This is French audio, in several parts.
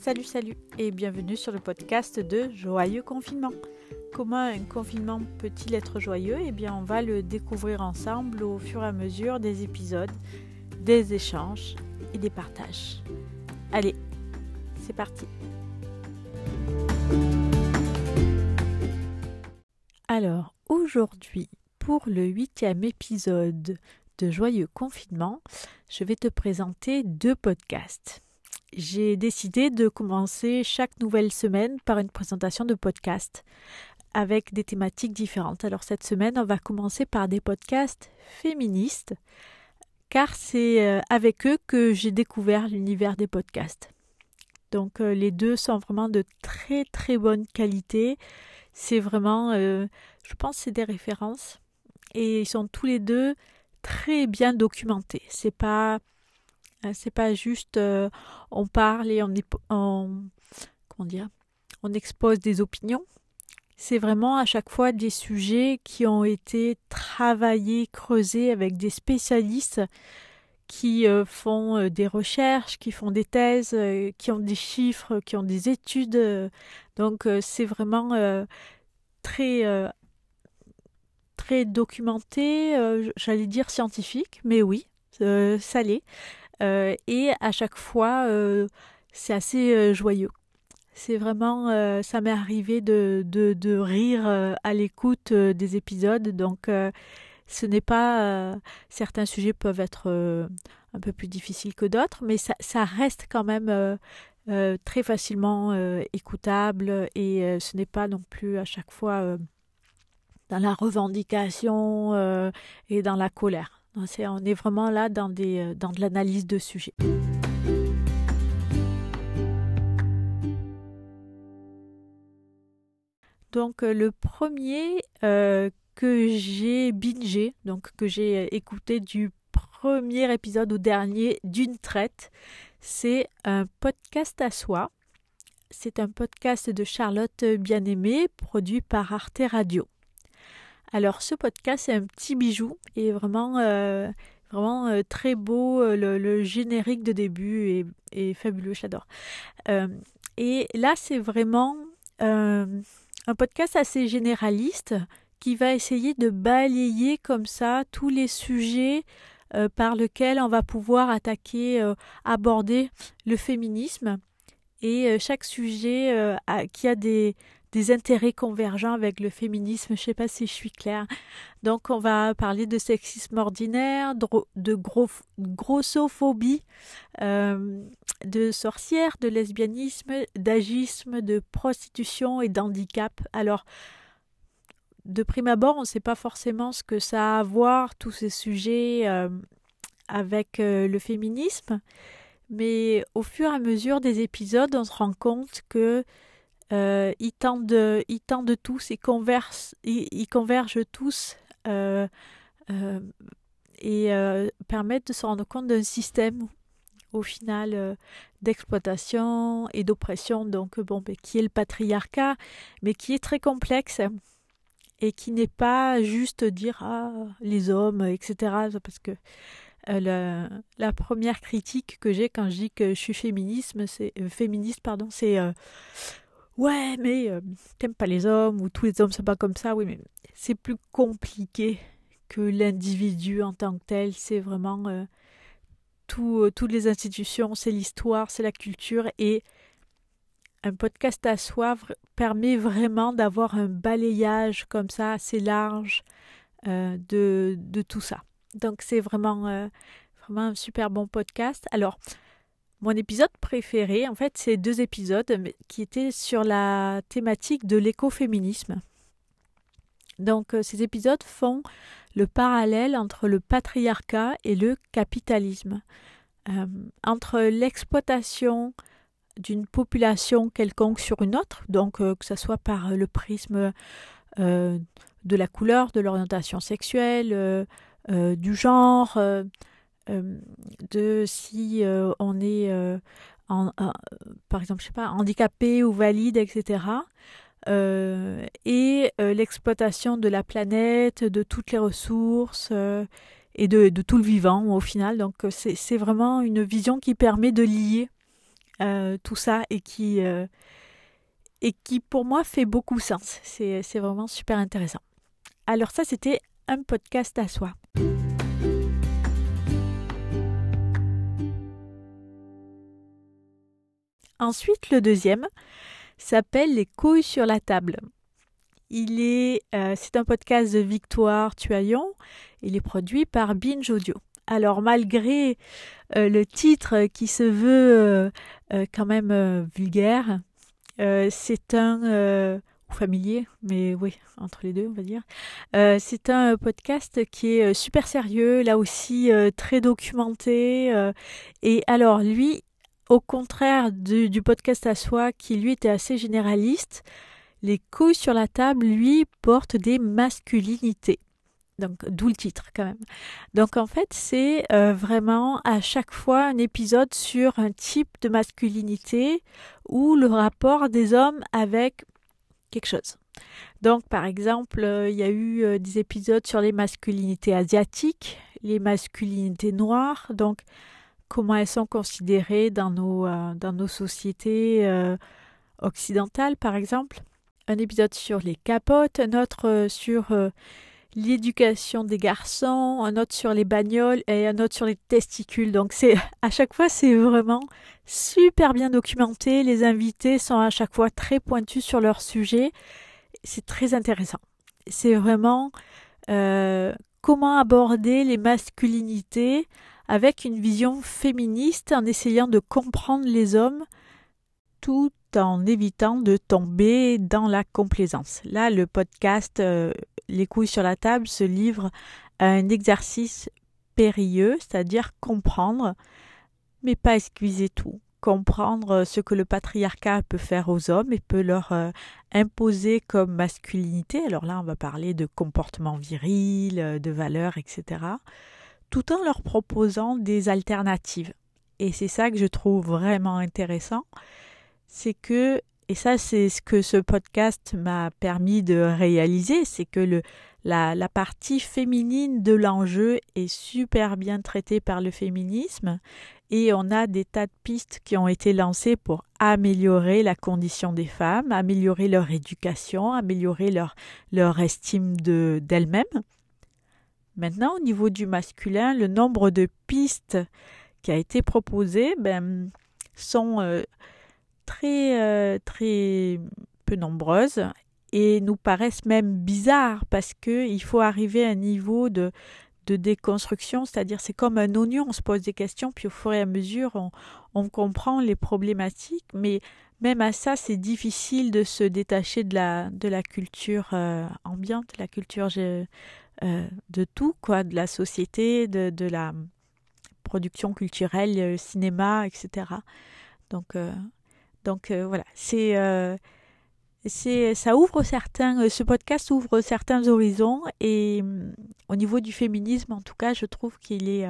Salut, salut et bienvenue sur le podcast de Joyeux Confinement. Comment un confinement peut-il être joyeux? Eh bien, on va le découvrir ensemble au fur et à mesure des épisodes, des échanges et des partages. Allez, c'est parti Alors, aujourd'hui, pour le huitième épisode de Joyeux Confinement, je vais te présenter deux podcasts j'ai décidé de commencer chaque nouvelle semaine par une présentation de podcast avec des thématiques différentes. Alors cette semaine, on va commencer par des podcasts féministes car c'est euh, avec eux que j'ai découvert l'univers des podcasts. Donc euh, les deux sont vraiment de très très bonne qualité. C'est vraiment, euh, je pense, c'est des références et ils sont tous les deux très bien documentés. C'est pas c'est pas juste euh, on parle et on, expose des opinions. C'est vraiment à chaque fois des sujets qui ont été travaillés, creusés avec des spécialistes qui euh, font des recherches, qui font des thèses, qui ont des chiffres, qui ont des études. donc c'est vraiment très très documenté, j'allais dire scientifique, mais oui, ça l'est. Euh, et à chaque fois, euh, c'est assez euh, joyeux. C'est vraiment, ça m'est arrivé de, rire à l'écoute des épisodes, donc ce n'est pas, certains sujets peuvent être un peu plus difficiles que d'autres, mais ça, reste quand même très facilement écoutable et ce n'est pas non plus à chaque fois dans la revendication et dans la colère on est vraiment là dans, euh, de l'analyse de sujets. Donc euh, le premier euh, que j'ai bingé, donc que j'ai écouté du premier épisode au dernier d'une traite, c'est un podcast à soi. C'est un podcast de Charlotte Bien-Aimée produit par Arte Radio. Alors ce podcast c'est un petit bijou et vraiment euh, euh, très beau. Euh, le, générique de début est, fabuleux, j'adore. et là c'est vraiment un podcast assez généraliste qui va essayer de balayer comme ça tous les sujets par lesquels on va pouvoir attaquer, aborder le féminisme. Et chaque sujet qui a des, des intérêts convergents avec le féminisme. Je ne sais pas si je suis claire. Donc, on va parler de sexisme ordinaire, de grossophobie, euh, de sorcière, de lesbianisme, d'agisme, de prostitution et d'handicap. Alors, de prime abord, on ne sait pas forcément ce que ça a à voir, tous ces sujets, euh, avec euh, le féminisme. Mais au fur et à mesure des épisodes, on se rend compte que euh, ils, tendent, ils tendent tous, ils convergent, ils, convergent tous euh, euh, et permettent de se rendre compte d'un système au final d'exploitation et d'oppression, donc bon, ben, qui est le patriarcat, mais qui est très complexe et qui n'est pas juste dire ah les hommes, etc. Parce que la, première critique que j'ai quand je dis que je suis féminisme, c'est féministe, pardon, c'est ouais, mais euh, t'aimes pas les hommes ou tous les hommes sont pas comme ça. Oui, mais c'est plus compliqué que l'individu en tant que tel. C'est vraiment euh, euh, toutes les institutions, c'est l'histoire, c'est la culture et un podcast à soi permet vraiment d'avoir un balayage comme ça assez large de, de, tout ça. Donc c'est vraiment, vraiment un super bon podcast. Alors, mon épisode préféré, en fait, c'est deux épisodes qui étaient sur la thématique de l'écoféminisme. Donc, euh, ces épisodes font le parallèle entre le patriarcat et le capitalisme, euh, entre l'exploitation d'une population quelconque sur une autre, donc euh, que ce soit par le prisme de la couleur, de l'orientation sexuelle, du genre, de si euh, on est, euh, par exemple, je sais pas, handicapé ou valide, etc. et l'exploitation de la planète, de toutes les ressources et de, tout le vivant au final. Donc c'est vraiment une vision qui permet de lier tout ça et qui, et qui pour moi fait beaucoup sens. C'est vraiment super intéressant. Alors ça, c'était un podcast à soi. Ensuite, le deuxième s'appelle Les couilles sur la table. Il est, euh, c'est un podcast de Victoire Tuaillon. Il est produit par Binge Audio. Alors malgré euh, le titre qui se veut euh, quand même vulgaire, c'est un familier, mais oui, entre les deux, on va dire. c'est un podcast qui est super sérieux, là aussi très documenté. et alors, lui, au contraire du, podcast à soi, qui lui était assez généraliste, les couilles sur la table, lui, portent des masculinités. Donc, d'où le titre quand même. Donc, en fait, c'est euh, vraiment à chaque fois un épisode sur un type de masculinité ou le rapport des hommes avec quelque chose. Donc, par exemple, euh, il y a eu euh, des épisodes sur les masculinités asiatiques, les masculinités noires. Donc, comment elles sont considérées dans nos, euh, dans nos sociétés euh, occidentales, par exemple. Un épisode sur les capotes, un autre euh, sur l'éducation des garçons, un autre sur les bagnoles et un autre sur les testicules. Donc c'est à chaque fois c'est vraiment super bien documenté. Les invités sont à chaque fois très pointus sur leur sujet. C'est très intéressant. C'est vraiment comment aborder les masculinités avec une vision féministe en essayant de comprendre les hommes tout en évitant de tomber dans la complaisance. Là, le podcast euh, Les couilles sur la table se livre à un exercice périlleux, c'est-à-dire comprendre, mais pas excuser tout. Comprendre ce que le patriarcat peut faire aux hommes et peut leur euh, imposer comme masculinité. Alors là, on va parler de comportement viril, de valeurs, etc tout en leur proposant des alternatives. Et c'est ça que je trouve vraiment intéressant, c'est que, et ça c'est ce que ce podcast m'a permis de réaliser, c'est que la, la partie féminine de l'enjeu est super bien traitée par le féminisme et on a des tas de pistes qui ont été lancées pour améliorer la condition des femmes, améliorer leur éducation, améliorer leur, leur estime d'elles-mêmes. Maintenant, au niveau du masculin, le nombre de pistes qui a été proposé ben, sont euh, très, euh, très peu nombreuses et nous paraissent même bizarres parce qu'il faut arriver à un niveau de, de déconstruction, c'est-à-dire c'est comme un oignon, on se pose des questions, puis au fur et à mesure on, on comprend les problématiques, mais même à ça c'est difficile de se détacher de la, de la culture euh, ambiante, la culture euh, de tout, quoi, de la société, de, la production culturelle, euh, cinéma, etc. Donc, euh, donc voilà, c'est c'est ça ouvre certains ce podcast ouvre certains horizons et au niveau du féminisme en tout cas je trouve qu'il est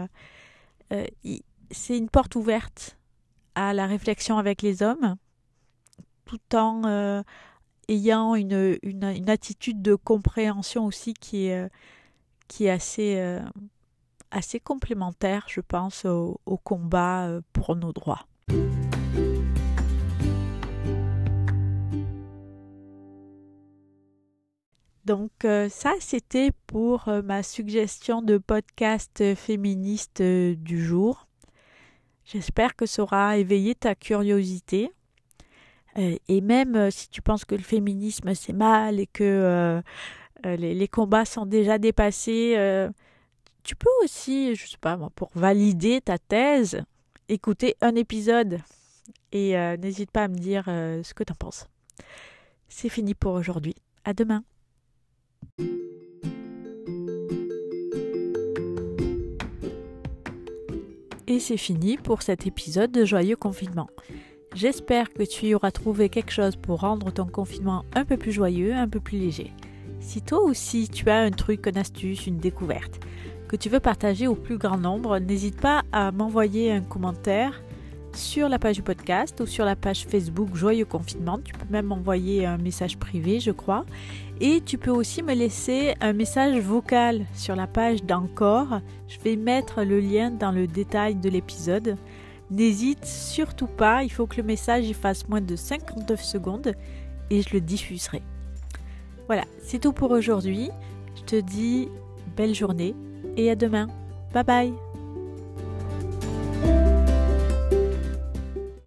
c'est une porte ouverte à la réflexion avec les hommes tout en ayant une, une, une, attitude de compréhension aussi qui est, qui est assez, euh, assez complémentaire, je pense, au, combat euh, pour nos droits. Donc euh, ça, c'était pour ma suggestion de podcast féministe du jour. J'espère que ça aura éveillé ta curiosité. et même si tu penses que le féminisme c'est mal et que les, combats sont déjà dépassés. Euh, tu peux aussi, je sais pas pour valider ta thèse, écouter un épisode et euh, n'hésite pas à me dire ce que tu en penses. C'est fini pour aujourd'hui. À demain. Et c'est fini pour cet épisode de Joyeux Confinement. J'espère que tu auras trouvé quelque chose pour rendre ton confinement un peu plus joyeux, un peu plus léger. Si toi aussi tu as un truc, une astuce, une découverte que tu veux partager au plus grand nombre, n'hésite pas à m'envoyer un commentaire sur la page du podcast ou sur la page Facebook Joyeux Confinement. Tu peux même m'envoyer un message privé, je crois. Et tu peux aussi me laisser un message vocal sur la page d'Encore. Je vais mettre le lien dans le détail de l'épisode. N'hésite surtout pas, il faut que le message y fasse moins de 59 secondes et je le diffuserai. Voilà, c'est tout pour aujourd'hui. Je te dis belle journée et à demain. Bye bye